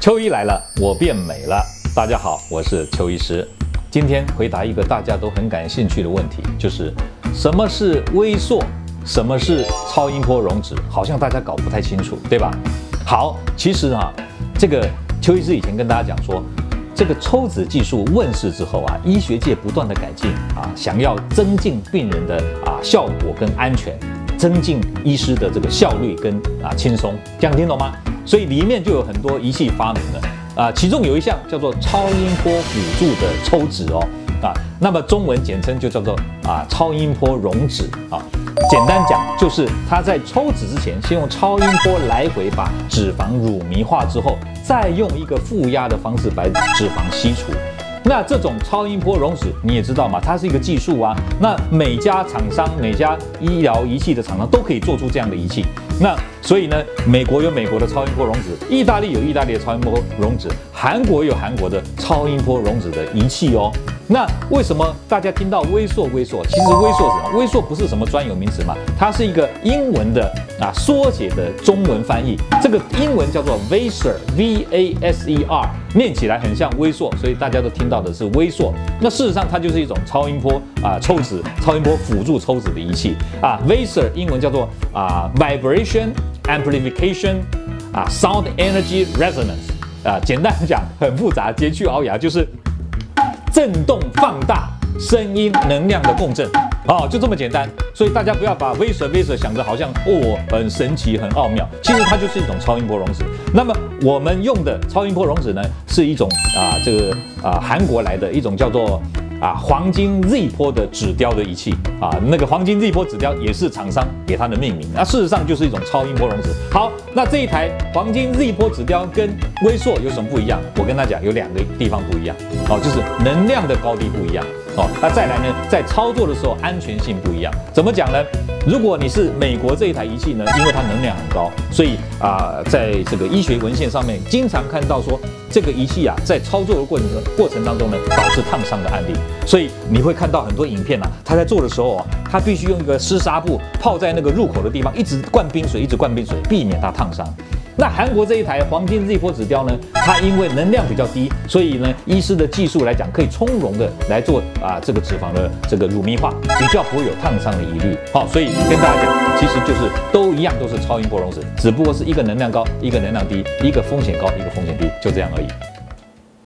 秋医来了，我变美了。大家好，我是邱医师。今天回答一个大家都很感兴趣的问题，就是什么是微缩，什么是超音波溶脂？好像大家搞不太清楚，对吧？好，其实啊，这个邱医师以前跟大家讲说，这个抽脂技术问世之后啊，医学界不断的改进啊，想要增进病人的啊效果跟安全，增进医师的这个效率跟啊轻松，这样听懂吗？所以里面就有很多仪器发明了啊，其中有一项叫做超音波辅助的抽脂哦啊，那么中文简称就叫做啊超音波溶脂啊。简单讲就是它在抽脂之前，先用超音波来回把脂肪乳糜化之后，再用一个负压的方式把脂肪吸除。那这种超音波溶脂你也知道嘛，它是一个技术啊。那每家厂商、每家医疗仪器的厂商都可以做出这样的仪器。那所以呢，美国有美国的超音波溶子，意大利有意大利的超音波溶子，韩国有韩国的超音波溶子的仪器哦。那为什么大家听到微缩微缩？其实微缩是什么？微缩不是什么专有名词嘛，它是一个英文的啊缩写的中文翻译。这个英文叫做 Vaser，V A S E R，念起来很像微缩，所以大家都听到的是微缩。那事实上它就是一种超音波啊抽脂、超音波辅助抽脂的仪器啊。Vaser 英文叫做啊 Vibration Amplification 啊 Sound Energy Resonance 啊，简单讲很复杂，截去熬牙就是。震动放大声音能量的共振，哦，就这么简单。所以大家不要把 Vaser Vaser 想着好像哦很神奇很奥妙，其实它就是一种超音波溶脂。那么我们用的超音波溶脂呢，是一种啊这个啊韩国来的一种叫做。啊，黄金 Z 波的纸雕的仪器啊，那个黄金 Z 波纸雕也是厂商给它的命名。那事实上就是一种超音波溶脂。好，那这一台黄金 Z 波纸雕跟微硕有什么不一样？我跟他讲，有两个地方不一样。哦，就是能量的高低不一样。哦，那再来呢，在操作的时候安全性不一样。怎么讲呢？如果你是美国这一台仪器呢，因为它能量很高，所以啊，在这个医学文献上面经常看到说，这个仪器啊，在操作的过程过程当中呢，导致烫伤的案例。所以你会看到很多影片啊，他在做的时候啊，他必须用一个湿纱布泡在那个入口的地方，一直灌冰水，一直灌冰水，避免它烫伤。那韩国这一台黄金 Z 波指雕呢，它因为能量比较低，所以呢，医师的技术来讲，可以从容的来做啊这个脂肪的这个乳糜化，比较不会有烫伤的疑虑。好，所以跟大家讲，其实就是都一样，都是超音波溶脂，只不过是一个能量高，一个能量低，一个风险高，一个风险低，就这样而已。